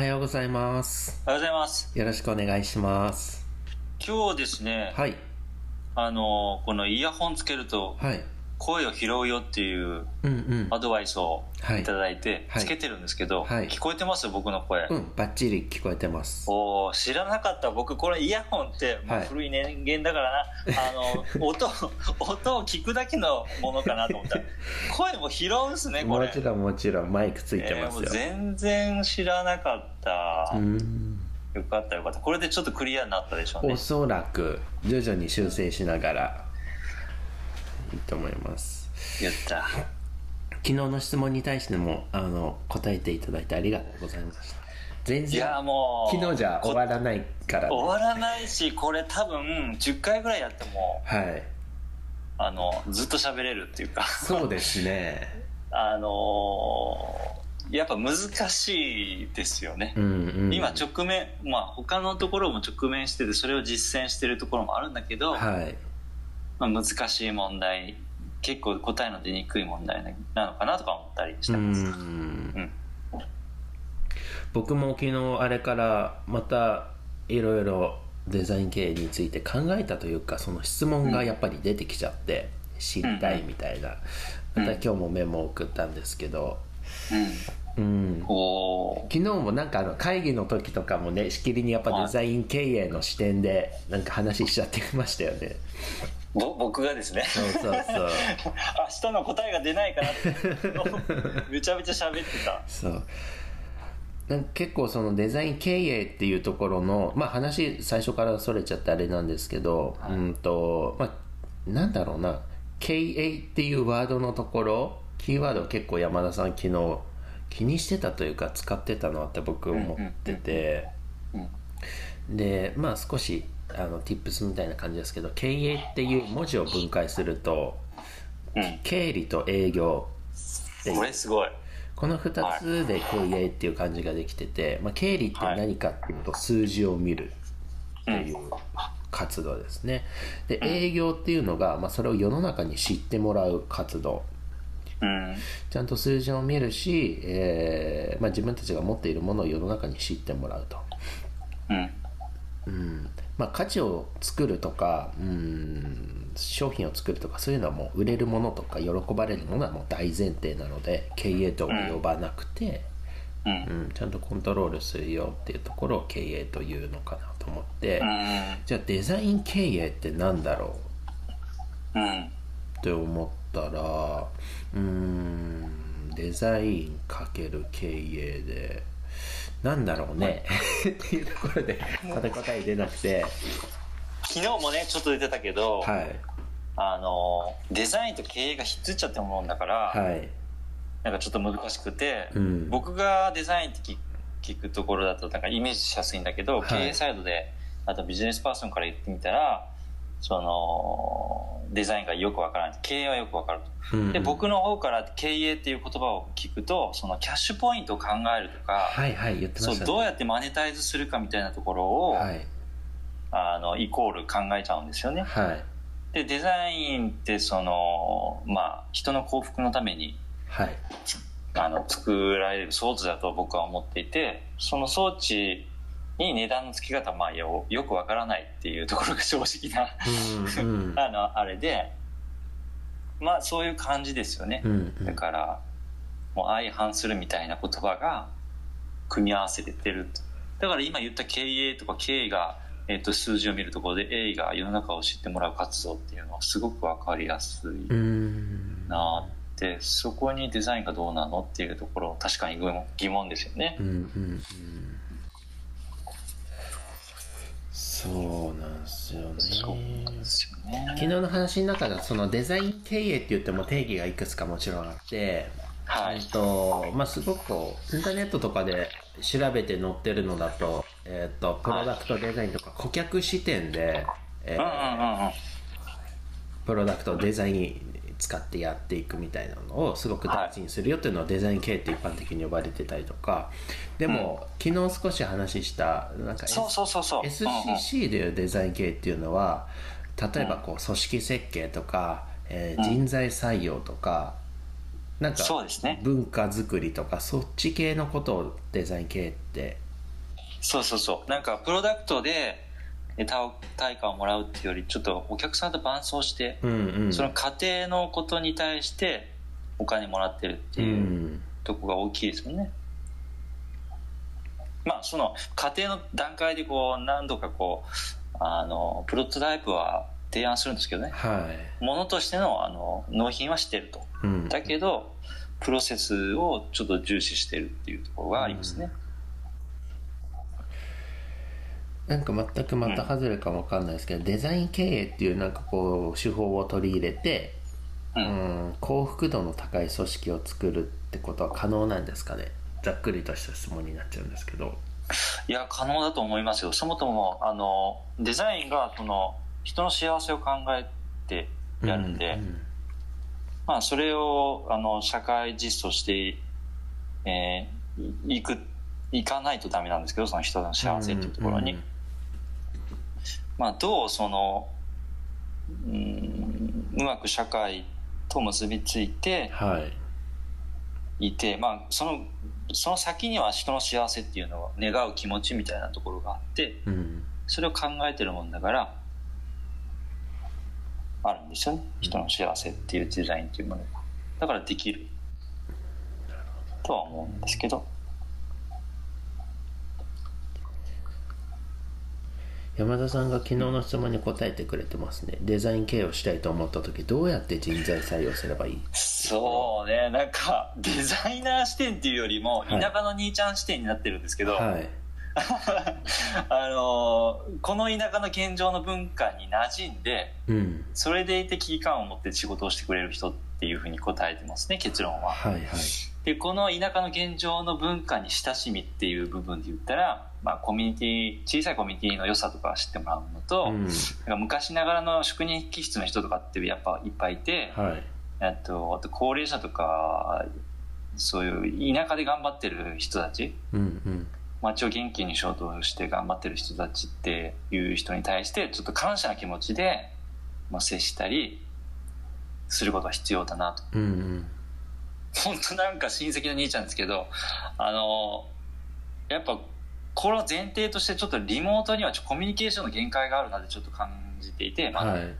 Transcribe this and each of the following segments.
はようございます。おはようございます。よろしくお願いします。今日ですね、はい。あの、このイヤホンつけるとはい。声を拾うよっていう。アドバイスをはいいただいて、はい。つけてるんですけど、はい。聞こえてます僕の声？うん、バッチリ聞こえてます。おー知らなかった。僕これイヤホンってもうはい。古い人間だからな、あの 音音を聞くだけのものかなと思った。ら 声も拾うんすねこれ。もちろんもちろんマイクついてますよ。全然知らなかった、うーん。よかったよかった。これでちょっとクリアになったでしょうね。おそらく徐々に修正しながらいいと思います。言った昨日の質問に対してもあの答えていただいてありがとうございました。全い然やもう昨日じゃ終わらないから。終わらないしこれ多分10回ぐらいやってもはい。あのずっと喋れるっていうかそうですね。あのーやっぱ難しいですよね、うんうん。今直面まあ他のところも直面しててそれを実践してるところもあるんだけど、はい。まあ、難しい問題結構答えの出にくい問題なのかなとか思ったりしうてます、ん。うん。僕も昨日あれからまたいろいろデザイン経営について考えたというかその質問がやっぱり出てきちゃって知りたいみたいな、うん。また今日もメモを送ったんですけど、うん。うん、昨日もなんかあの会議の時とかもねしきりにやっぱデザイン経営の視点でなんか話しちゃってましたよねぼ僕がですね。そうそうそう。明日の答えが出ないかなって。めちゃめちゃ喋ってた。そう。なんか結構そのデザイン経営っていうところのまあ話最初からそれちゃってあれなんですけど、うんとまあなんだろうな。経営っていうワードのところキーワードを結構山田さん昨日気にしてたというか使ってたのって僕思ってて、うん。でまあ少しあの tips みたいな感じですけど経営っていう文字を分解するとうん。経理と営業っていうこれすごい。この2つで経営っていう感じができてて、まあ、経理って何かっていうと数字を見るっていう活動ですね。で営業っていうのが、まあ、それを世の中に知ってもらう活動。うん。ちゃんと数字を見るし、えーまあ、自分たちが持っているものを世の中に知ってもらうと、うん。うんまあ、価値を作るとかうん商品を作るとかそういうのはもう売れるものとか喜ばれるものはもう大前提なので経営とは呼ばなくて、うん。うん、ちゃんとコントロールするよっていうところを経営というのかなと思って、うん。じゃあデザイン経営ってなんだろう？ん。うって思ったらうーんデザインかける経営でなんだろうね。って いうところでまた答え出なくて。昨日もねちょっと出てたけど、はい。あのデザインと経営がひっついちゃってるもんだから、はい。なんかちょっと難しくて、うん。僕がデザインって聞聞くところだとなんかイメージしやすいんだけど、はい。経営サイドであとビジネスパーソンから言ってみたらそのデザインがよくわからない。経営はよくわかると。うんで僕の方から経営っていう言葉を聞くとそのキャッシュポイントを考えるとか、はいはい言ってましたね。そうどうやってマネタイズするかみたいなところを、はい。あのイコール考えちゃうんですよね。はい。でデザインってそのまあ人の幸福のためにはい。あの作られる装置だと僕は思っていてその装置に値段の付き方はまあよよくわからないっていうところが正直な あのあれでまあそういう感じですよね、うんうん。だからもう相反するみたいな言葉が組み合わせてってると。だから今言った経営とか経営が、えっと数字を見るところで A が世の中を知ってもらう活動っていうのはすごく分かりやすいうんなって。そこにデザインがどうなのっていうところ確かに疑問疑問ですよね。うんうんうんそうなんですよそうねなんですよね。昨日の話の中ではそのデザイン経営って言っても定義がいくつかもちろんあって、はい。えっとまあ、すごくこうインターネットとかで調べて載ってるのだと,、えっとプロダクトデザインとか顧客視点で、えープロダクトをデザイン使ってやっていくみたいなのをすごく大事にするよっていうのをデザイン経営って一般的に呼ばれてたりとか。でも、昨日少し話したなんか、S- そうそうそうそう。SCC でいうデザイン経営っていうのは例えばこう組織設計とか、えー人材採用とかなんかそうですね。文化づくりとかそっち系のことをデザイン系って。そうそうそう。なんかプロダクトでえ対対価をもらうっていうよりちょっとお客さんと伴走して、うんうん。その家庭のことに対してお金もらってるってういうん。とこが大きいですよね、まあその家庭の段階でこう何度かこうあのプロトタイプは提案するんですけどね。はい。ものとしてのあの納品はしてると。うん。だけどプロセスをちょっと重視してるっていうところがありますね、なんか全くまた外れかもわかんないですけど、デザイン経営っていうなんかこう手法を取り入れて、ううんん、幸福度の高い組織を作るってことは可能なんですかね？ざっくりとした質問になっちゃうんですけど。いや可能だと思いますよ。そもそもあのデザインがその人の幸せを考えてやるんで、うんまあ、それをあの社会実装して、えーいいくいかないとダメなんですけどその人の幸せっていうところに、うんまあ、どうそのうんうまく社会と結びついてはい。いて、まあ、そのその先には人の幸せっていうのを願う気持ちみたいなところがあってうん。それを考えてるもんだからあるんですよね。人の幸せっていうデザインっていうものが。だからできる。とは思うんですけど山田さんが昨日の質問に答えてくれてますね。デザイン経営をしたいと思った時どうやって人材採用すればいい？そうね。なんかデザイナー視点っていうよりもはい。田舎の兄ちゃん視点になってるんですけど、はい。あのこの田舎の現状の文化に馴染んでうん。それでいて危機感を持って仕事をしてくれる人っていうふうに答えてますね結論は。はいはい。でこの田舎の現状の文化に親しみっていう部分で言ったら、まあ、コミュニティ小さいコミュニティの良さとか知ってもらうのと、うん。昔ながらの職人気質の人とかってやっぱいっぱいいて、はい。あとあと高齢者とかそういう田舎で頑張ってる人たちうんうん。街を元気にしようとして頑張ってる人たちっていう人に対してちょっと感謝の気持ちで、まあ、接したりすることが必要だなと。うんうん。本当なんか親戚の兄ちゃんですけどあのやっぱこの前提としてちょっとリモートにはコミュニケーションの限界があるなってちょっと感じていて、まあはい。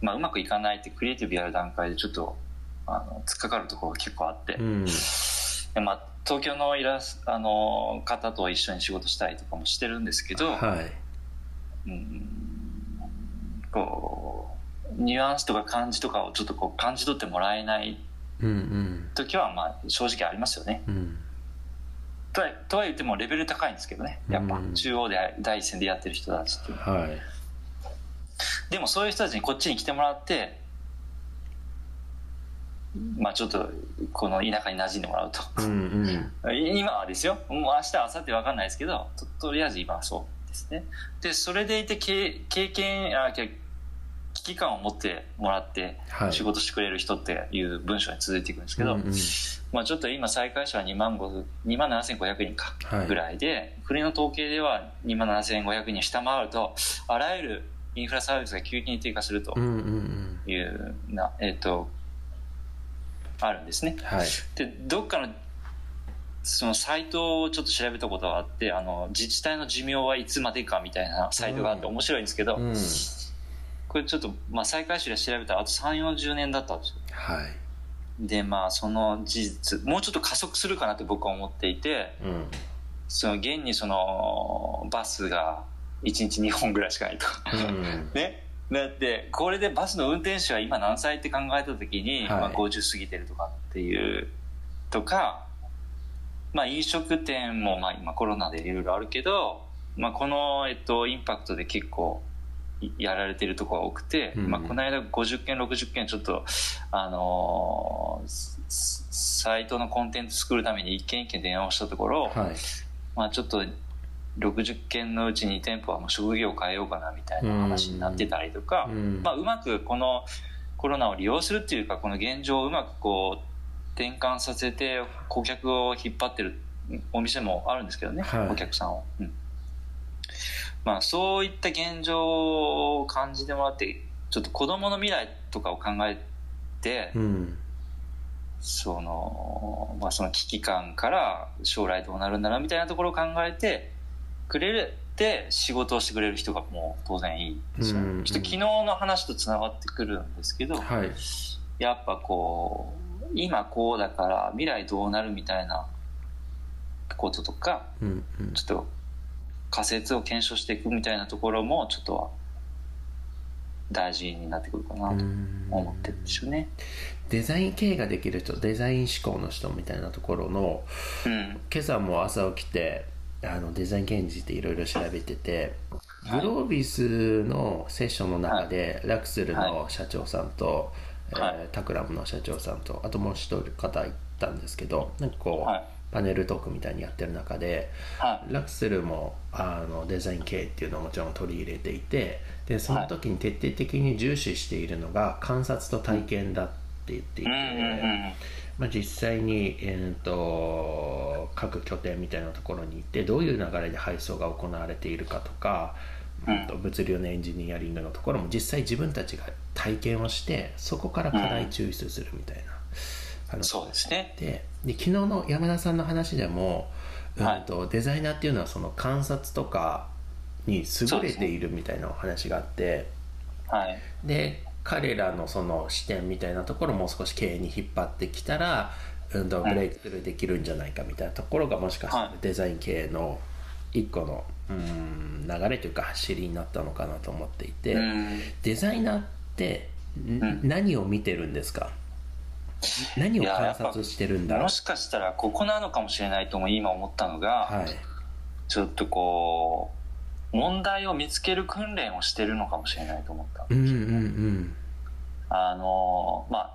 まあ、うまくいかないってクリエイティブやる段階でちょっとあの突っかかるところが結構あって、うん。でまあ、東京のイラスあの方と一緒に仕事したりとかもしてるんですけど、はい。うんこうニュアンスとか感じとかをちょっとこう感じ取ってもらえないうんうん。時はまあ正直ありますよね。うんとはとは言ってもレベル高いんですけどね。やっぱうん。中央で第一線でやってる人たちっていう。のははい。でもそういう人たちにこっちに来てもらってまあちょっとこの田舎に馴染んでもらうと。うんうん。今はですよ。もう明日明後日分かんないですけどととりあえず今はそうですね。でそれでいて経経験あけ危機感を持ってもらってはい。仕事してくれる人っていう文章に続いていくんですけど、うんうん。まあ、ちょっと今再開者は2万5 2万7500人かはい。ぐらいで、国の統計では2万7500人下回るとあらゆるインフラサービスが急激に低下するとうんうんうん。いうな、えっ、とあるんですね。はい。でどっかのそのサイトをちょっと調べたことがあってあの自治体の寿命はいつまでかみたいなサイトがあって面白いんですけど、うんこれちょっと、まあ、再開始で調べたらあと3 4 0年だったんですよ。はい。でまあその事実もうちょっと加速するかなって僕は思っていてうん。その現にそのバスが1日2本ぐらいしかないと。うん。ね。だってこれでバスの運転手は今何歳って考えた時に、はい。まあ、50過ぎてるとかっていうとか、まあ、飲食店もまあ今コロナでいろいろあるけど、まあ、この、えっと、インパクトで結構いやられてるところが多くて、うんまあ、この間50件60件ちょっとあのーササイトのコンテンツ作るために一件一件電話をしたところ、はい。まあ、ちょっと60件のうち2店舗はもう職業を変えようかなみたいな話になってたりとか、うん。まあ、うまくこのコロナを利用するっていうかこの現状をうまくこう転換させて顧客を引っ張ってるお店もあるんですけどね、はい。お客さんを、うんまあ、そういった現状を感じてもらってちょっと子供の未来とかを考えて、うん。その、まあ、その危機感から将来どうなるんだろうみたいなところを考えてくれて仕事をしてくれる人がもう当然いいですよね、うん。うんちょっと昨日の話とつながってくるんですけど、はい。やっぱこう今こうだから未来どうなるみたいなこととかうんうん。ちょっと仮説を検証していくみたいなところもちょっとは大事になってくるかなと思ってるんですよね。デザイン系ができる人デザイン思考の人みたいなところのうん。今朝も朝起きてあのデザイン系についていろいろ調べててグはい。ロービスのセッションの中で、ラクスルの社長さんと、はい。えータクラムの社長さんとあともう一人方いたんですけどなんかこう、はいパネルトークみたいにやってる中ではラクスルもあのデザイン系っていうのをもちろん取り入れていてでその時に徹底的に重視しているのが観察と体験だって言っていて、まあ、実際に、えー、と各拠点みたいなところに行ってどういう流れで配送が行われているかとか、と物流のエンジニアリングのところも実際自分たちが体験をしてそこから課題抽出するみたいな話そうですね。でで昨日の山田さんの話でも、うんはいとデザイナーっていうのはその観察とかに優れているみたいなお話があって。はい。で彼らのその視点みたいなところをもう少し経営に引っ張ってきたら、うん、とブレイクスルーできるんじゃないかみたいなところがもしかしたらはいデザイン経営の一個のうん流れというか走りになったのかなと思っていて、うんデザイナーって何を見てるんですか？何を観察してるんだろう？もしかしたらここなのかもしれないとも今思ったのが、はい。ちょっとこう問題を見つける訓練をしてるのかもしれないと思った、うんうんうん。あのまあ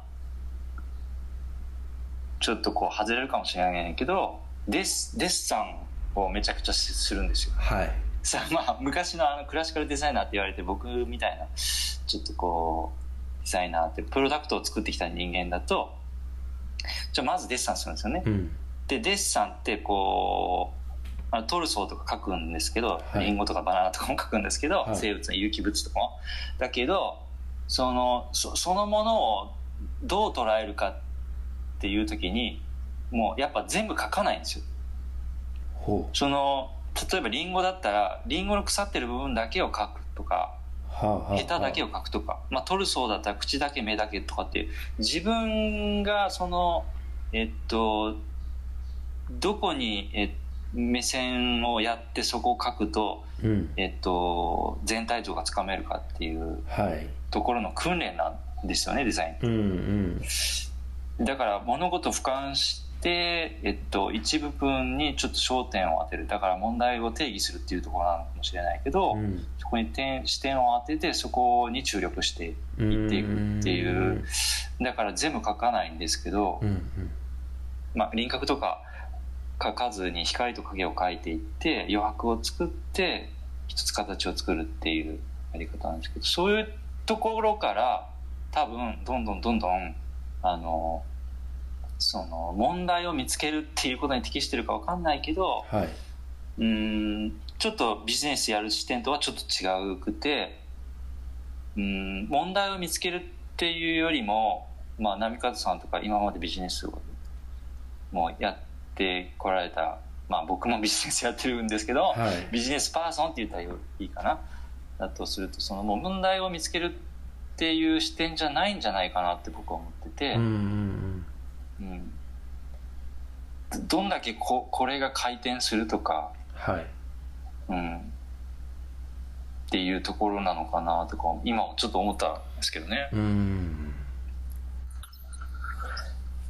ちょっとこう外れるかもしれないけどデッデッサンをめちゃくちゃするんですよ。はい。さあまあ昔のあのクラシカルデザイナーって言われて僕みたいなちょっとこうデザイナーってプロダクトを作ってきた人間だとじゃあまずデッサンするんですよね、うん。でデッサンってこうあのトルソーとか書くんですけど、はい。リンゴとかバナナとかも書くんですけど、はい。生物の有機物とかも。だけどそのそそのものをどう捉えるかっていう時にもうやっぱ全部書かないんですよ。ほその例えばリンゴだったらリンゴの腐ってる部分だけを書くとかヘタだけを書くとか、まあ、トルソーだったら口だけ目だけとかっていう。自分がそのえっとどこにえ目線をやってそこを書くと、うん。えっと、全体像がつかめるかっていうはい。ところの訓練なんですよねデザイうんうん。ンだから物事を俯瞰して、えっと、一部分にちょっと焦点を当てる。だから問題を定義するっていうところなのかもしれないけど、うん。そこに点視点を当ててそこに注力していっていくっていう。だから全部書かないんですけど、うんうん。まあ、輪郭とか書かずに光と影を描いていって余白を作って一つ形を作るっていうやり方なんですけどそういうところから多分どんどんどんどんあのその問題を見つけるっていうことに適してるかわかんないけどはい。うーんちょっとビジネスやる視点とはちょっと違うくてうーん問題を見つけるっていうよりも、まあ、波風さんとか今までビジネスをもうやってこられた、まあ、僕も ビジネスやってるんですけど、はい。ビジネスパーソンって言ったらいいかな？だとするとそのもう問題を見つけるっていう視点じゃないんじゃないかなって僕は思ってて。うんうんうんどんだけここれが回転するとか、はい。うん、っていうところなのかなとか今ちょっと思ったんですけどね。うん。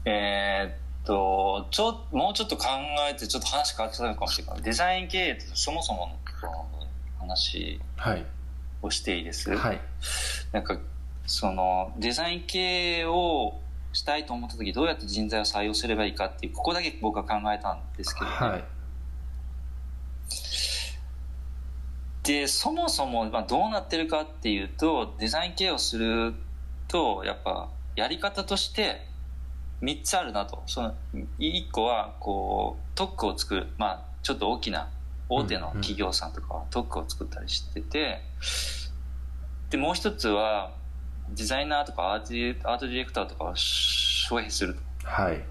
えーっとちょもうちょっと考えてちょっと話変わってたのかもしれない。デザイン経営ってそもそものところの話はい。をしていいです、はい。なんかそのデザイン系をしたいと思った時どうやって人材を採用すればいいかっていうここだけ僕は考えたんですけど、ねはい。でそもそもまあどうなってるかっていうとデザイン系をするとやっぱやり方として3つあるなと。その1個はこう特区を作る。まあちょっと大きな大手の企業さんとかは特区を作ったりしてて。でもう一つはデザイナーとかアーティアートディレクターとかを招聘するはい。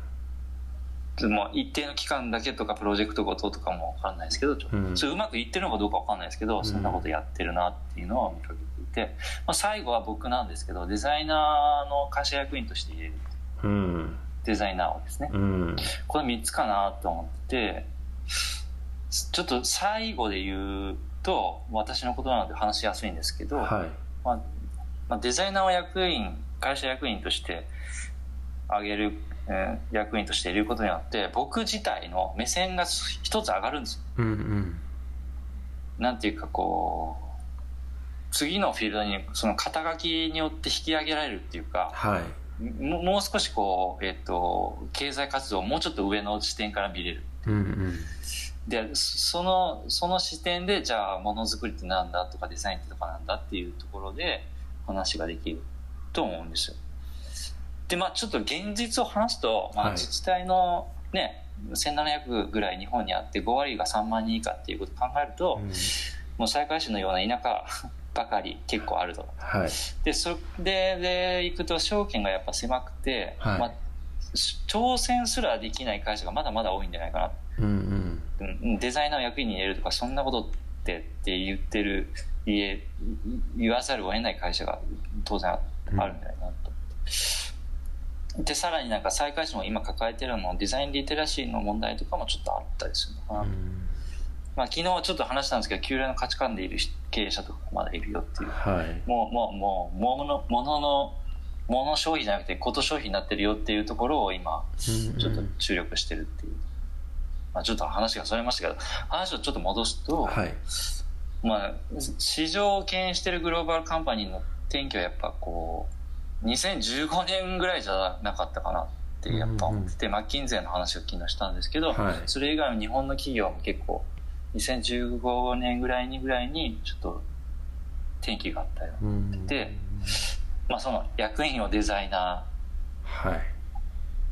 でも一定の期間だけとかプロジェクトごととかも分かんないですけど、うん。それうまくいってるのかどうか分かんないですけど、そんなことやってるなっていうのを見かけていて、まあ、最後は僕なんですけどデザイナーの会社役員として入れるうん。デザイナーをですね。うん。これ3つかなと思ってちょっと最後で言うと私のことなので話しやすいんですけど、はい。まあまあ、デザイナーを役員会社役員としてあげる、えー役員としていることによって僕自体の目線が一つ上がるんですよ。うんうん。なんていうかこう次のフィールドにその肩書きによって引き上げられるっていうかはい。ももう少しこう、えっと経済活動をもうちょっと上の視点から見れる。うんうん。でそのその視点でじゃあものづくりってなんだとかデザインってとかなんだっていうところで話ができると思うんですよ。でまあちょっと現実を話すと、まあ、はい。自治体のね、1700ぐらい日本にあって5割が3万人以下っていうことを考えると、うん。もう西海市のような田舎 ばかり結構あると。はい。でそれで行くと証券がやっぱ狭くて、はい。まあ、挑戦すらできない会社がまだまだ多いんじゃないかな。うんうん。うんデザイナーを役員に入れるとかそんなことってって言ってる言え言わざるを得ない会社が当然ああるんじゃないかなと。思って、でさらになんか再開市も今抱えてるのもデザインリテラシーの問題とかもちょっとあったりするのかな、うん。まあ、昨日ちょっと話したんですけど旧来の価値観でいる経営者とかまだいるよっていう。はい。もうもうもうものもののもの消費じゃなくてこと消費になってるよっていうところを今うんちょっと注力してるっていう、まあ、ちょっと話がそれましたけど話をちょっと戻すと、はいまあ、市場を牽引してるグローバルカンパニーの転機はやっぱこう2015年ぐらいじゃなかったかなってやっぱ思ってて、マッキンゼーの話を昨日したんですけど、はい。それ以外の日本の企業も結構2015年ぐらいにぐらいにちょっと転機があったよ、うん。でまあ、その役員をデザイナはい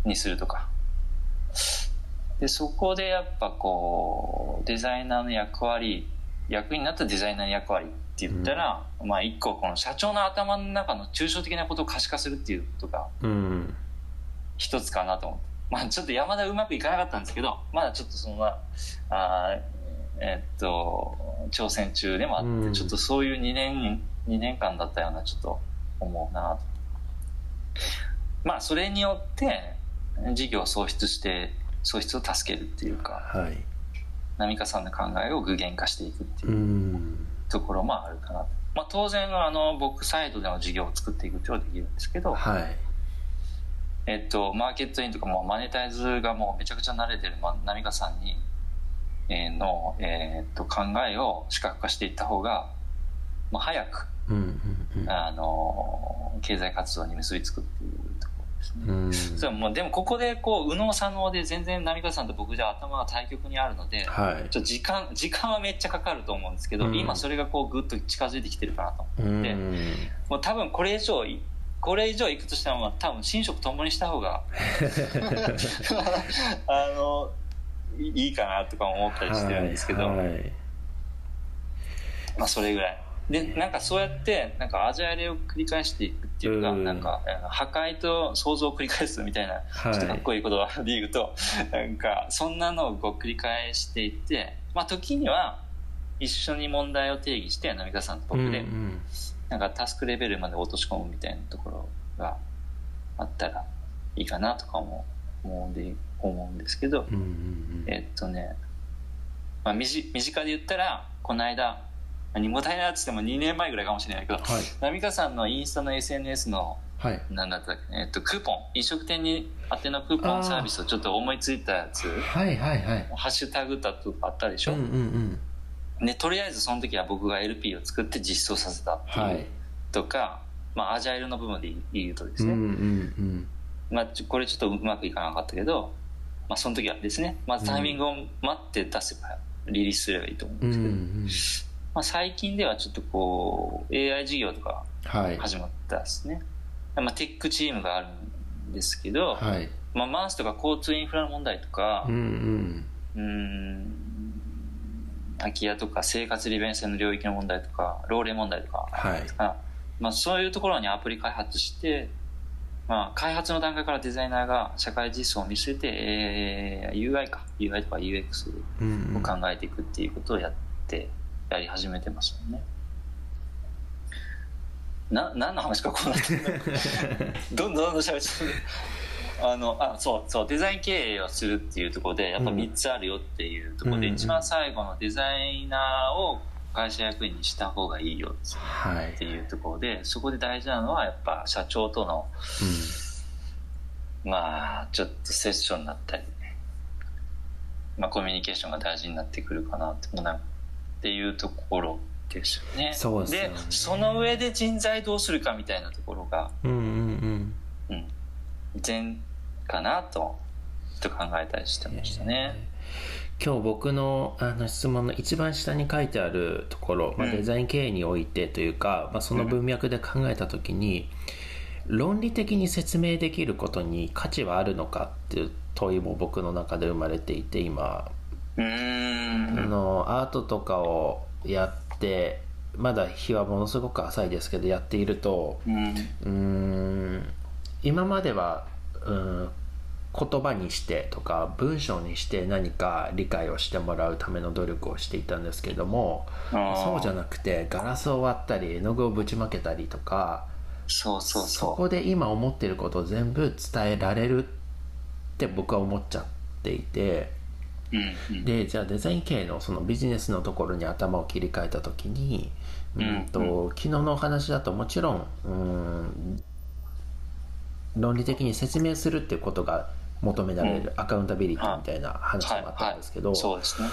ーにするとか。でそこでやっぱこうデザイナーの役割役員になったデザイナーの役割って言ったら、まあ一個この社長の頭の中の抽象的なことを可視化するっていうことがうん。一つかなと思って。まあちょっと山田うまくいかなかったんですけど、まだちょっとそんな、あーえっと、挑戦中でもあって、うん。ちょっとそういう2年、2年間だったようなちょっと思うなと。まあそれによって事業を創出して、創出を助けるっていうか、はい波川さんの考えを具現化していくっていううん。ところもあるかなと。まあ当然あの僕サイドでの事業を作っていくってことはできるんですけど、はい。えっと、マーケットインとかもうマネタイズがもうめちゃくちゃ慣れてるま波川さんに、えーの、えっと考えを視覚化していった方が、まあ、早く、うんうんうん。あの経済活動に結びつくっていうですね。うん。そうもうでもここでこう右脳左脳で全然波川さんと僕じゃ頭が対極にあるので、はい。ちょっと時間時間はめっちゃかかると思うんですけど、うん。今それがこうぐっと近づいてきてるかなとうん。でもう多分これ以上いこれ以上いくとしたらまあ多分寝食ともにした方が あのいいいかなとか思ったりしてるんですけど、はいはい。まあそれぐらい。でなんかそうやってなんかアジャイルを繰り返していくっていうか、うん。なんか破壊と創造を繰り返すみたいなはい。ちょっとかっこいい言葉で言うと、なんかそんなのをこう繰り返していってまあ時には一緒に問題を定義して波川さんと僕で、うんうん。なんかタスクレベルまで落とし込むみたいなところがあったらいいかなとかも思うんで思うんですけど、うんうんえっとね、まあ、身近身近で言ったらこの間何もたいなっつっても2年前ぐらいかもしれないけど、はい。波川さんのインスタの SNS のはい。なんだったっけ、えっと、クーポン。飲食店に宛てのクーポンサービスをちょっと思いついたやつ。はいはいはい。ハッシュタグだとかあったでしょ、うんうんうん。でとりあえずその時は僕が LP を作って実装させたっていう、はい。とか、まあ、アジャイルの部分で言うとですね、うんうんうんまあ、これちょっとうまくいかなかったけど、まあ、その時はですねまずタイミングを待って出せばリリースすればいいと思うんうんうですけど、んまあ、最近ではちょっとこう AI 事業とかはい。始まったですね、まあ、テックチームがあるんですけど、はい。まあ、マンスとか交通インフラの問題とかうんうん。うーん空き家とか生活利便性の領域の問題とか老齢問題とかはい。あまあ、そういうところにアプリ開発してまあ、開発の段階からデザイナーが社会実装を見据えて、えー UI か UI とか UX うんを考えていくっていうことをやってやり始めてますよね。な何の話かこうなってる どんどんどんどん喋っちゃう。あのあそうそうデザイン経営をするっていうところでやっぱ3つあるよっていうところで、うん。一番最後のデザイナーを会社役員にした方がいいよはい。っていうところでそこで大事なのはやっぱ社長とのまあちょっとセッションになったりね、まあ、コミュニケーションが大事になってくるかなって。なっていうところですよね。そうでねその上で人材どうするかみたいなところが、うんうんうんうん、善かなとと考えたりしてましたね。今日僕のあの質問の一番下に書いてあるところ、まあ、うんデザイン経営においてというか、まあ、その文脈で考えた時に、論理的に説明できることに価値はあるのかっていう問いも僕の中で生まれていて今うーあんのアートとかをやってまだ日はものすごく浅いですけどやっているとうん。うーん今まではうん言葉にしてとか文章にして何か理解をしてもらうための努力をしていたんですけどもそうじゃななくてガラスを割ったり絵の具をぶちまけたりとかそうそうそそこで今思ってることを全部伝えられるって僕は思っちゃっていてう、うんうん、でじゃあデザイン系のそのビジネスのところに頭を切り替えた時に、うんとうん昨日のお話だともちろんうん論理的に説明するっていうことが求められる、アカウンタビリティみたいな話もあったんですけど、そうですね。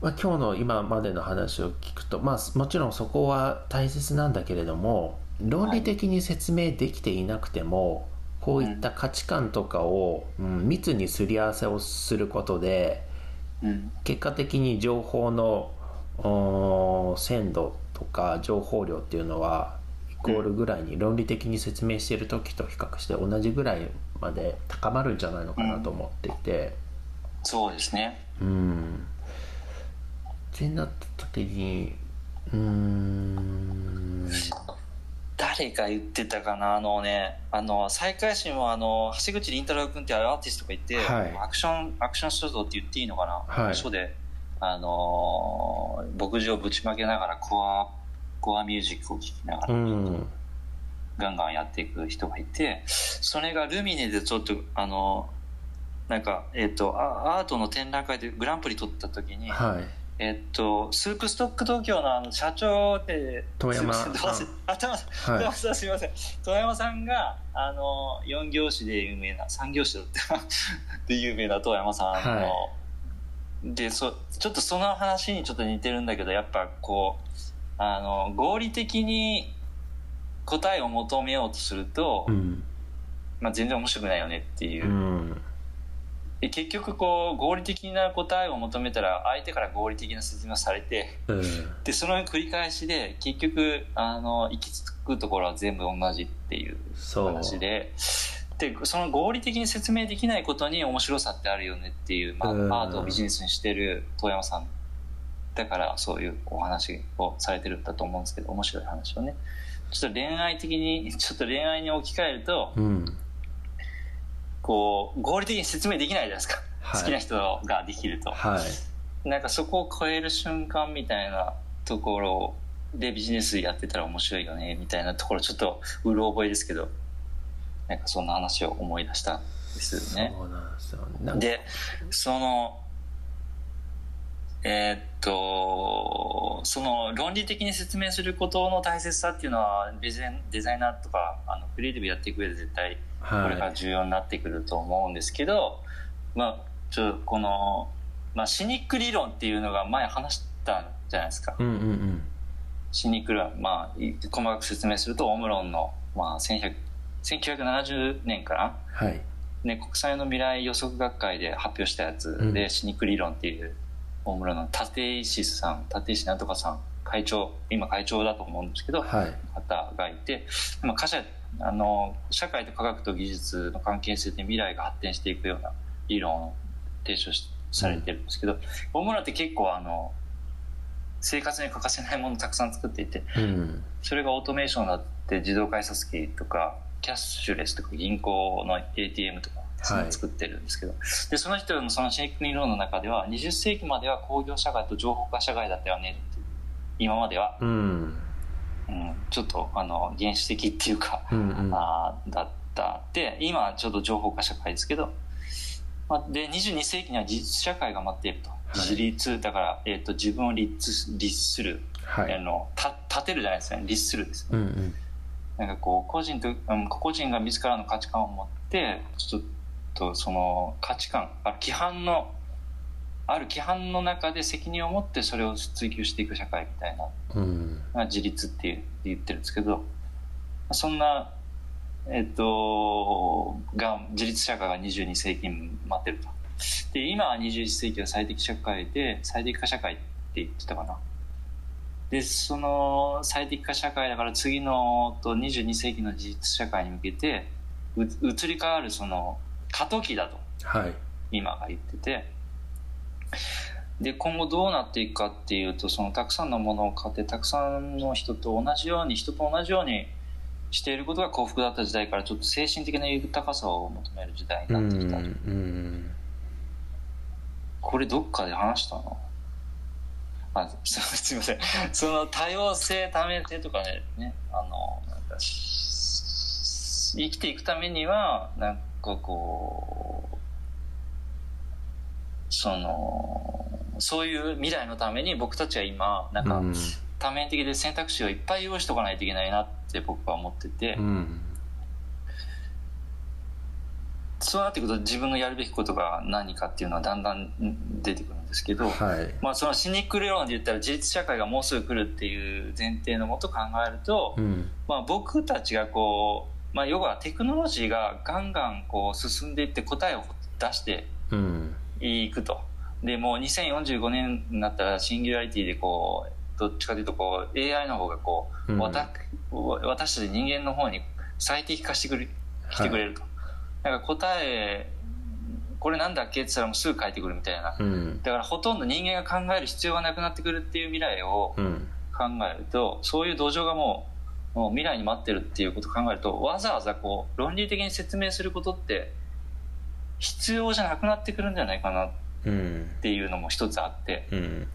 まあ、今日の今までの話を聞くと、まあ、もちろんそこは大切なんだけれども論理的に説明できていなくても、こういった価値観とかを、うん密にすり合わせをすることでうん結果的に情報の鮮度とか情報量っていうのはイコールぐらいに論理的に説明している時と比較して同じぐらいまで高まるんじゃないのかなと思っていて。そうですね。うんってなった時にうーん誰が言ってたかな？あのねあの再開心もあの橋口凛太郎君ってアーティストがいて、はい。アクションアクション書道って言っていいのかな、はい。書であの牧場をぶちまけながらコアコアミュージックを聴きながら、うん。ガンガンやっていく人がいてそれがルミネでちょっとあのなんか、えっとアアートの展覧会でグランプリ取った時に、はいえっと、スープストック東京のあの社長で、遠山さん。あ、遠山さん、はい。すみません。遠山さんが、あの、4業種で有名な、3業種だって、で有名な遠山さんの、はで、そ、ちょっとその話にちょっと似てるんだけど、やっぱこう、あの、合理的に答えを求めようとすると、うん。まあ全然面白くないよねっていう。う。んで結局こう、合理的な答えを求めたら、相手から合理的な説明をされて、うん。でその繰り返しで結局あの行き着くところは全部同じっていう話ででその合理的に説明できないことに面白さってあるよねっていう、まあ、うん。アートをビジネスにしてる遠山さんだからそういうお話をされてるんだと思うんですけど面白い話をね。ちょっと恋愛的にちょっと恋愛に置き換えるとうんこう合理的に説明できないじゃないですか、はい。好きな人ができると。はい。なんかそこを超える瞬間みたいなところでビジネスやってたら面白いよねみたいなところちょっとうる覚えですけど。なんかそんな話を思い出したんですよね。そうなんですよ。なんかでそのえーっとその論理的に説明することの大切さっていうのはデザデザイナーとかあのクリエイティブやっていく上で絶対これからはい重要になってくると思うんですけど、まあちょこの、まあ、シニック理論っていうのが前話したじゃないですか。うんうんうん。シニック理論、まあ、い細かく説明するとオムロンの、まあ、1100 1970年かな、はい。ね、国際の未来予測学会で発表したやつで、うん。シニック理論っていうオムロンの立石さん立石なんとかさん会長今会長だと思うんですけど、はい。方がいて、まあ、会社あの社会と科学と技術の関係性で未来が発展していくような理論を提唱しされてるんですけど、大村って結構あの生活に欠かせないものをたくさん作っていてうん。それがオートメーションだって自動改札機とかキャッシュレスとか銀行の ATM とかはい。作ってるんですけど、でその人のそのシェイク理論の中では20世紀までは工業社会と情報化社会だったよねって今までは、うん。うん、ちょっとあの原始的っていうか、うんうん。あーだった。で今はちょっと情報化社会ですけど、まあ、で22世紀には自立社会が待っていると、い。自立だから、えー、と自分を立立する、あはい。のた立てるじゃないですかね。立するです。ねうんうん。なんかこう個人と、うん、個々人が自らの価値観を持ってちょっとその価値観ある規範のある規範の中で責任を持ってそれを追求していく社会みたいなうん。まあ自立っていう言ってるんですけどそんなえっとが自立社会が22世紀に待ってると。で今は21世紀は最適社会で最適化社会って言ってたかな。でその最適化社会だから次のと22世紀の自立社会に向けてう移り変わるその過渡期だと。はい。今が言ってて。で今後どうなっていくかっていうとそのたくさんのものを買ってたくさんの人と同じように人と同じようにしていることが幸福だった時代からちょっと精神的な豊かさを求める時代にうんなってきた、うんこれどっかで話したの？あすすいません。その多様性ためてとかねねあのなんかし生きていくためにはなんかこうそのそういう未来のために僕たちは今なんかうん。多面的で選択肢をいっぱい用意しとかないといけないなって僕は思ってて、うん。そうなってくると自分のやるべきことが何かっていうのはだんだん出てくるんですけど、はい。まあ、そのシニック理論で言ったら自立社会がもうすぐ来るっていう前提のもと考えると、うん。まあ、僕たちがこう、まあ、要はテクノロジーがガンガンこう進んでいって答えを出してうんいくと。でもう2045年になったらシンギュラリティでこうどっちかというとこう AI の方がこう、うん。私たち人間の方に最適化してくれ来てくれると、なんか答えこれなんだっけって言ったらもうすぐ書いてくるみたいな。うん。だからほとんど人間が考える必要がなくなってくるっていう未来をうん。考えるとそういう土壌がもうもう未来に待ってるっていうことを考えるとわざわざこう論理的に説明することって必要じゃなくなってくるんじゃないかなっうんていうのも一つあって。うん。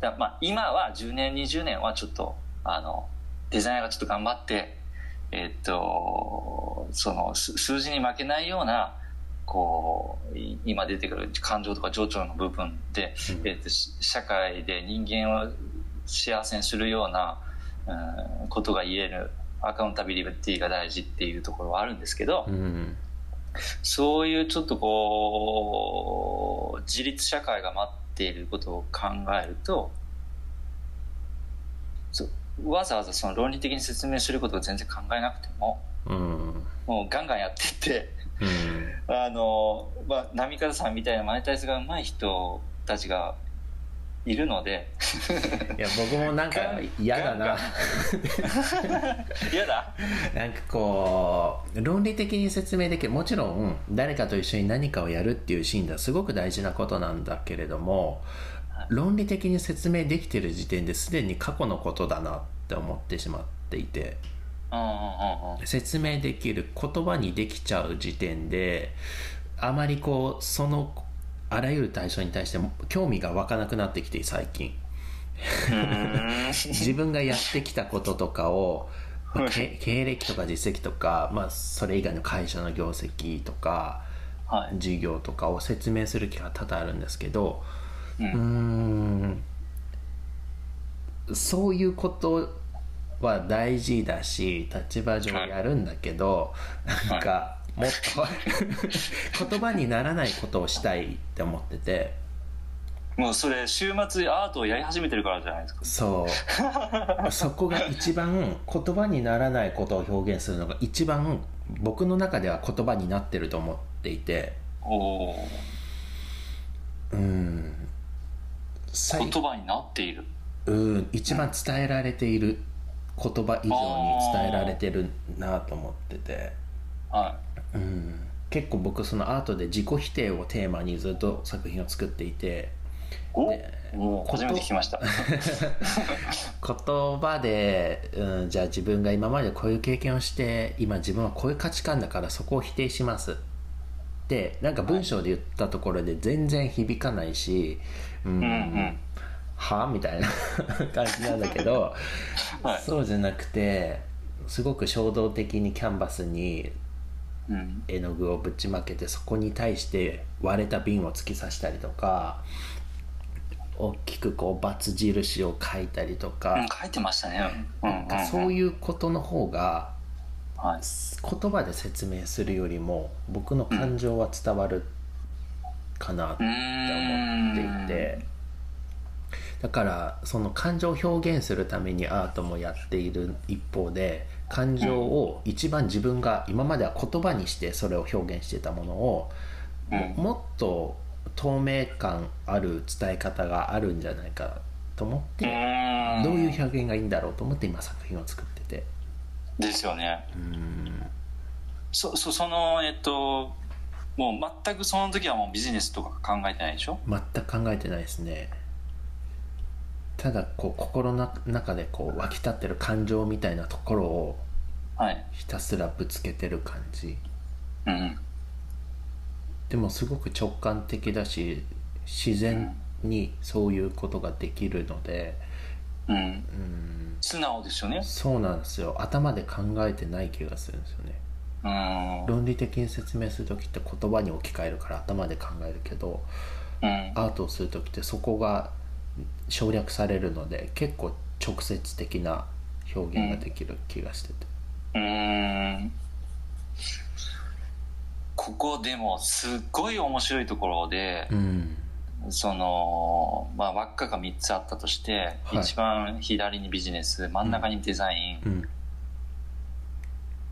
だまあ今は10年20年はちょっとあのデザイナーがちょっと頑張ってえっとそのす数字に負けないようなこうい今出てくる感情とか情緒の部分で、うん。えっとし社会で人間を幸せにするような、うん、ことが言えるアカウンタビリティが大事っていうところはあるんですけど、うんそういうちょっとこう自立社会が待っていることを考えるとわざわざその論理的に説明することを全然考えなくてもうん。もうガンガンやってってうん。あの、まあ、波風さんみたいなマネタイズが上手い人たちがいるので。いや僕もなんか嫌だな。嫌だ？なんかこう論理的に説明できる。もちろん誰かと一緒に何かをやるっていうシーンではすごく大事なことなんだけれども論理的に説明できてる時点ですでに過去のことだなって思ってしまっていて説明できる言葉にできちゃう時点であまりこうそのあらゆる対象に対して興味が湧かなくなってきて最近。自分がやってきたこととかを、まあけ経歴とか実績とか、まあ、それ以外の会社の業績とかはい。事業とかを説明する気が多々あるんですけどううーん。そういうことは大事だし立場上やるんだけど、なんかもっと。言葉にならないことをしたいって思ってて。もうそれ週末アートをやり始めてるからじゃないですか。そう。そこが一番言葉にならないことを表現するのが一番僕の中では言葉になってると思っていて。おおうん最言葉になっている。うん。一番伝えられている言葉以上に伝えられてるなと思ってて、はうん、結構僕そのアートで自己否定をテーマにずっと作品を作っていて。初めて聞きました。言葉で、うん、じゃあ自分が今までこういう経験をして今自分はこういう価値観だからそこを否定します。ってなんか文章で言ったところで全然響かないし、うん。うんうん。は？みたいな 感じなんだけど、はい。そうじゃなくてすごく衝動的にキャンバスにうん。絵の具をぶちまけてそこに対して割れた瓶を突き刺したりとか大きくこうバツ印を書いたりとか、うん書いてましたね。うんうんうん。そういうことの方がはい。言葉で説明するよりも僕の感情は伝わるかなって思っていて。だからその感情を表現するためにアートもやっている一方で感情を一番自分が今までは言葉にしてそれを表現してたものをもっと透明感ある伝え方があるんじゃないかと思ってどういう表現がいいんだろうと思って今作品を作ってて。ですよね。うん。そそそのえっともう全くその時はもうビジネスとか考えてないでしょ？全く考えてないですねただこう心の中でこう湧き立ってる感情みたいなところをはい。ひたすらぶつけてる感じ。うんでもすごく直感的だし自然にそういうことができるのでうん。うん。素直ですよね。そうなんですよ。頭で考えてない気がするんですよね。うん。論理的に説明する時って言葉に置き換えるから頭で考えるけどうん。アートをする時ってそこが省略されるので結構直接的な表現ができる気がしてて、うーん。ここでもすっごい面白いところで、うん。その、まあ、輪っかが3つあったとして、はい。一番左にビジネス真ん中にデザイン、うん。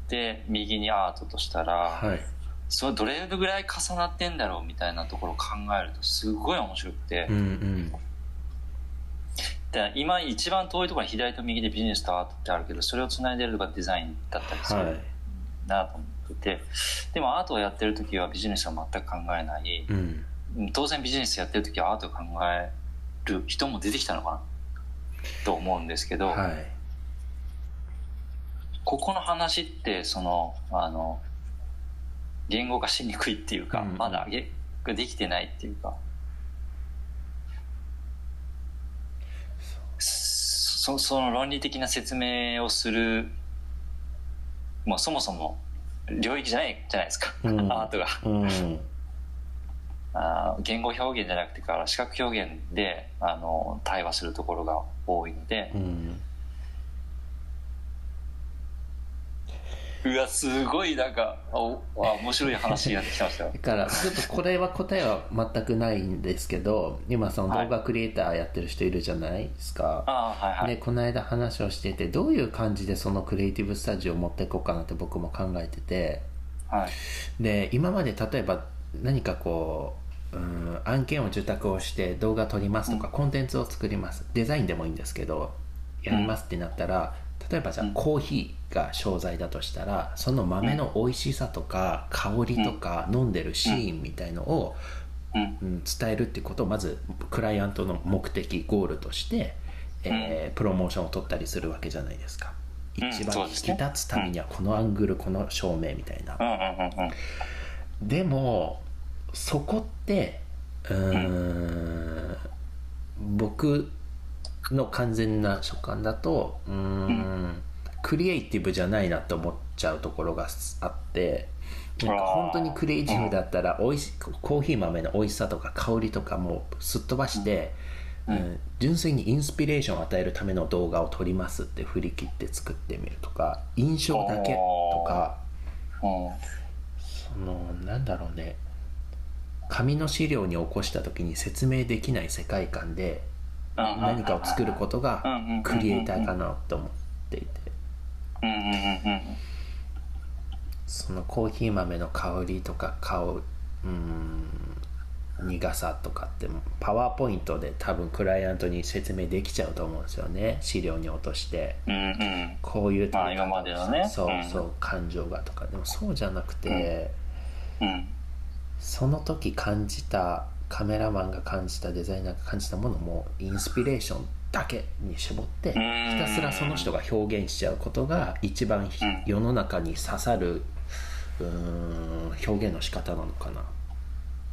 で右にアートとしたら、はい。それどれぐらい重なってんだろうみたいなところを考えるとすごい面白くて、うんうんで今一番遠いところに左と右でビジネスとアートってあるけどそれをつないでるのがデザインだったりするはい。なと思ってて、でもアートをやってる時はビジネスは全く考えない、うん。当然ビジネスやってる時はアートを考える人も出てきたのかなと思うんですけど、はい。ここの話ってそのあの言語化しにくいっていうか、うん。まだできてないっていうかそその論理的な説明をするもうそもそも領域じゃないじゃないですか、うん。アートが。うん。あー言語表現じゃなくてから視覚表現であの対話するところが多いのでう、んうわすごいなんか面白い話になってきましたよ。だからちょっとこれは答えは全くないんですけど今その動画クリエイターやってる人いるじゃないですか、ああはいはい。でこの間話をしててどういう感じでそのクリエイティブスタジオを持っていこうかなって僕も考えてて。はい。で今まで例えば何かこううん案件を受託をして動画撮りますとか、コンテンツを作ります。デザインでもいいんですけどやりますってなったら、例えばじゃあうん。コーヒーが商材だとしたらその豆の美味しさとか香りとか飲んでるシーンみたいのを、うん。うん、伝えるってことをまずクライアントの目的ゴールとして、えープロモーションを取ったりするわけじゃないですか。うん一番引き立つためにはこのアングルこの照明みたいな。でもそこってうーん。僕の完全な所感だとうーんクリエイティブじゃないなと思っちゃうところがあってなんか本当にクリエイティブだったらおいしコーヒー豆の美味しさとか香りとかもうすっ飛ばして、うん。うん純粋にインスピレーションを与えるための動画を撮りますって振り切って作ってみるとか印象だけとか。うん。そのなんだろうね。紙の資料に起こした時に説明できない世界観でうん何かを作ることがクリエイターかなと思っていて。そのコーヒー豆の香りとか香うーん苦さとかってパワーポイントで多分クライアントに説明できちゃうと思うんですよね。資料に落として。うんうんこういうまあ今までのね。そうそう感情がとか。でもそうじゃなくて、うん。その時感じたカメラマンが感じたデザイナーが感じたものもインスピレーションだけに絞ってひん。たすらその人が表現しちゃうことが一番世の中に刺さるうーん表現の仕方なのかなっ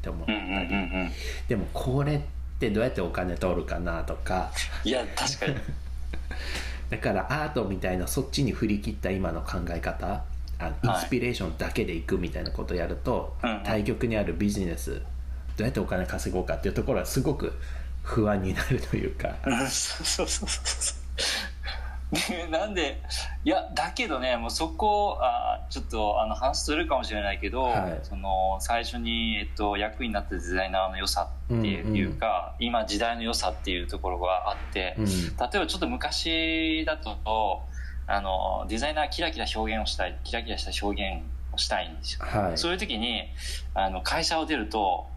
て思ったり。うんでもこれってどうやってお金取るかなとか。いや確かに。だからアートみたいなそっちに振り切った今の考え方あインスピレーションだけでいくみたいなことをやると、対極にあるビジネスどうやってお金稼ごうかっていうところはすごく不安になるというか。うんそうそうそうそう。でなんでいやだけどねもうそこあちょっとあの話するかもしれないけど、はい。その最初に、えっと、役になったデザイナーの良さっていうか、今時代の良さっていうところがあって、うん。例えばちょっと昔だとあのデザイナーはキラキラ表現をしたいキラキラした表現をしたいんですよ、はい。そういう時にあの会社を出ると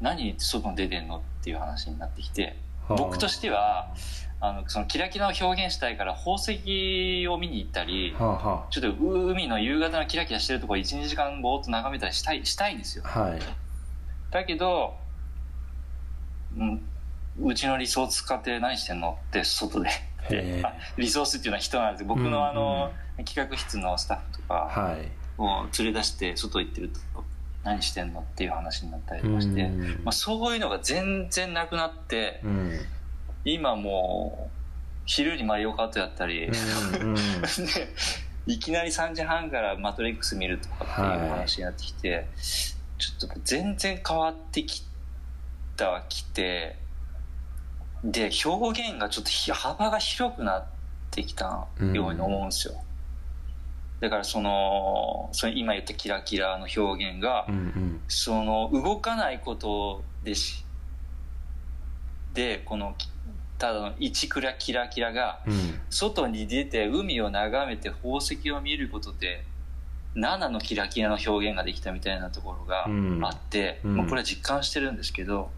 何外に出てんのっていう話になってきてはあ。僕としてはあのそのキラキラを表現したいから宝石を見に行ったりはあはちょっと海の夕方のキラキラしてるところ12時間ぼーっと眺めたりしたいしたいんですよ。あはい。だけど、うん、うちのリソース使って何してんのって外で。リソースっていうのは人なんです。僕うんうんのあの、企画室のスタッフとかはい。を連れ出して外行ってると何してんのっていう話になったりとかして、うん。まあ、そういうのが全然なくなってうん。今もう昼にマリオカートやったり、うんうん。でいきなり3時半から「マトリックス」見るとかっていう話になってきて、ちょっと全然変わってきたきてで表現がちょっとひ幅が広くなってきたように思うんですよ、だからそのその今言ったキラキラの表現が、うんうん。その動かないことでしでこのただの一クラキラキラがうん。外に出て海を眺めて宝石を見ることで7のキラキラの表現ができたみたいなところがうん。あって、うん。まあ、これは実感してるんですけど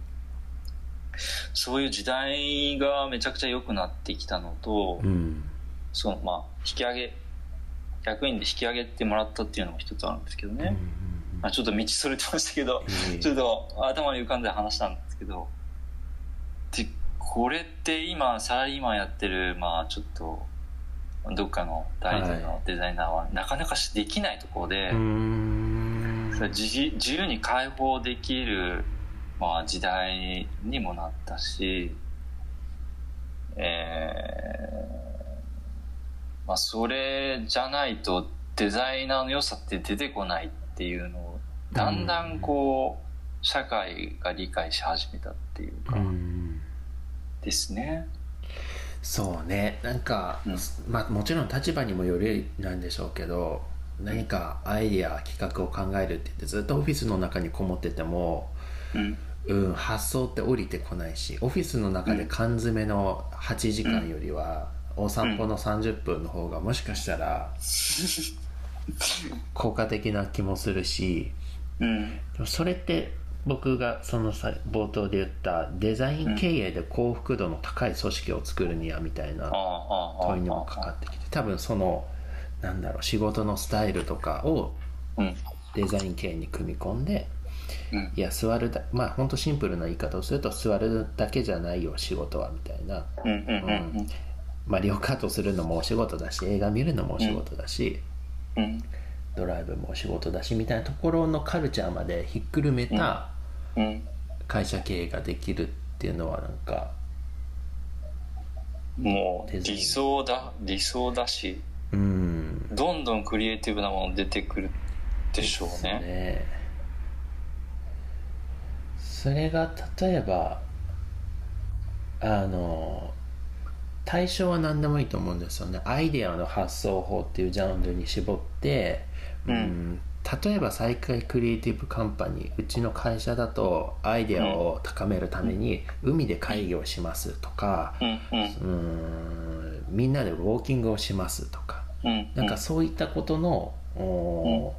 そういう時代がめちゃくちゃ良くなってきたのと、うん。そのまあ引き上げ役員で引き上げてもらったっていうのも一つあるんですけどね、まあ、ちょっと道それてましたけど、うんちょっと頭に浮かんで話したんですけど。でこれって今サラリーマンやってるまあちょっとどっかの大臣のデザイナーはなかなかできないところで、うーん。それ自自由に解放できる、まあ、時代にもなったし、えーまあ、それじゃないとデザイナーの良さって出てこないっていうのをだんだんこう社会が理解し始めたっていううかんですね。そうね。なんか、うん。まあもちろん立場にもよりなんでしょうけど何かアイディア企画を考えるって言ってずっとオフィスの中にこもってても、うん。うん、発想って降りてこないしオフィスの中で缶詰の8時間よりは、お散歩の30分の方がもしかしたら 効果的な気もするしうん。でもそれって僕がそのさ冒頭で言ったデザイン経営で幸福度の高い組織を作るにはみたいな問いにもかかってきて多分そのなんだろう仕事のスタイルとかをうん。デザイン経営に組み込んでうん。いや座るだまあ本当シンプルな言い方をすると座るだけじゃないよ仕事はみたいな。うんうんうんマリオカートするのもお仕事だし映画見るのもお仕事だし、うん。ドライブもお仕事だしみたいなところのカルチャーまでひっくるめたうん。会社経営ができるっていうのはなんかもう理想だ。理想だしうん。どんどんクリエイティブなもの出てくるでしょうね。ね。それが例えばあの対象は何でもいいと思うんですよね。アイデアの発想法っていうジャンルに絞って、うん。例えば再開クリエイティブカンパニーうちの会社だとアイデアを高めるために海で会議をしますとか、うん。うん。みんなでウォーキングをしますとかうん。なんかそういったことの、お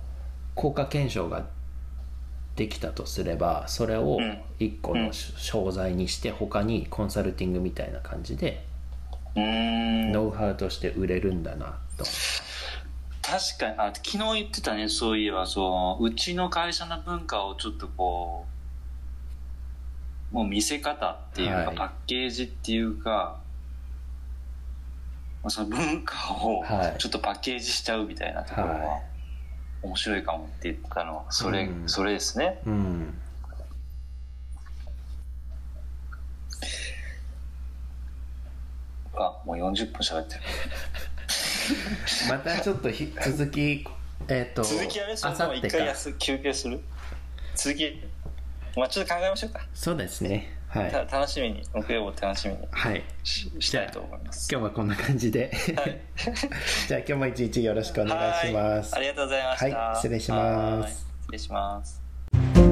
効果検証ができたとすればそれをうん。一個のうん。商材にして他にコンサルティングみたいな感じでノウハウとして売れるんだなと。確かに。あ昨日言ってたねそういえば。そううちの会社の文化をちょっとこもう見せ方っていうか、はい。パッケージっていうか、まあその文化をはい。ちょっとパッケージしちゃうみたいなところははい。面白いかもって言ったのはそれ、うん。それですね。うんあもう40分喋ってる。またちょっとひ続きえっ、と続きあれそあれとも一回休休憩する？続きまあちょっと考えましょうか、そうですね。はい。た楽しみに木曜日楽しみにはい。ししたいと思います。今日はこんな感じで、はい。じゃあ今日も一日よろしくお願いします。はい。ありがとうございました。はい。失礼します。はい。失礼します